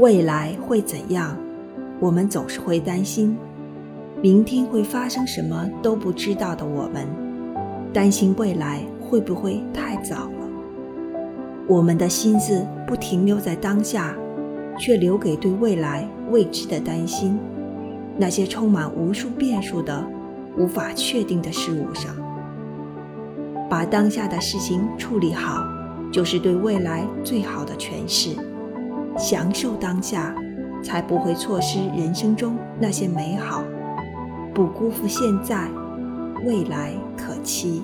未来会怎样？我们总是会担心，明天会发生什么都不知道的我们，担心未来会不会太早了。我们的心思不停留在当下，却留给对未来未知的担心，那些充满无数变数的、无法确定的事物上。把当下的事情处理好，就是对未来最好的诠释。享受当下。才不会错失人生中那些美好，不辜负现在，未来可期。